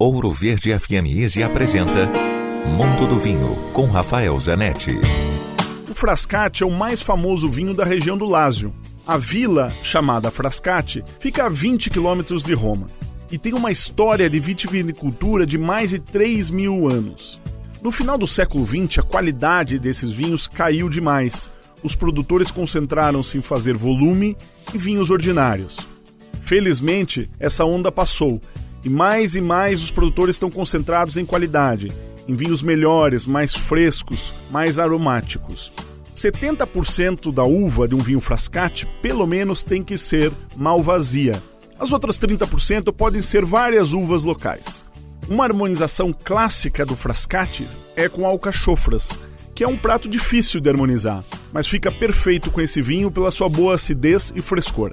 Ouro Verde FM Easy apresenta Mundo do Vinho com Rafael Zanetti. O Frascati é o mais famoso vinho da região do Lásio. A vila, chamada Frascati, fica a 20 quilômetros de Roma e tem uma história de vitivinicultura de mais de 3 mil anos. No final do século XX, a qualidade desses vinhos caiu demais. Os produtores concentraram-se em fazer volume e vinhos ordinários. Felizmente, essa onda passou e mais e mais os produtores estão concentrados em qualidade, em vinhos melhores, mais frescos, mais aromáticos. 70% da uva de um vinho frascate, pelo menos, tem que ser malvasia. As outras 30% podem ser várias uvas locais. Uma harmonização clássica do frascate é com alcachofras, que é um prato difícil de harmonizar, mas fica perfeito com esse vinho pela sua boa acidez e frescor.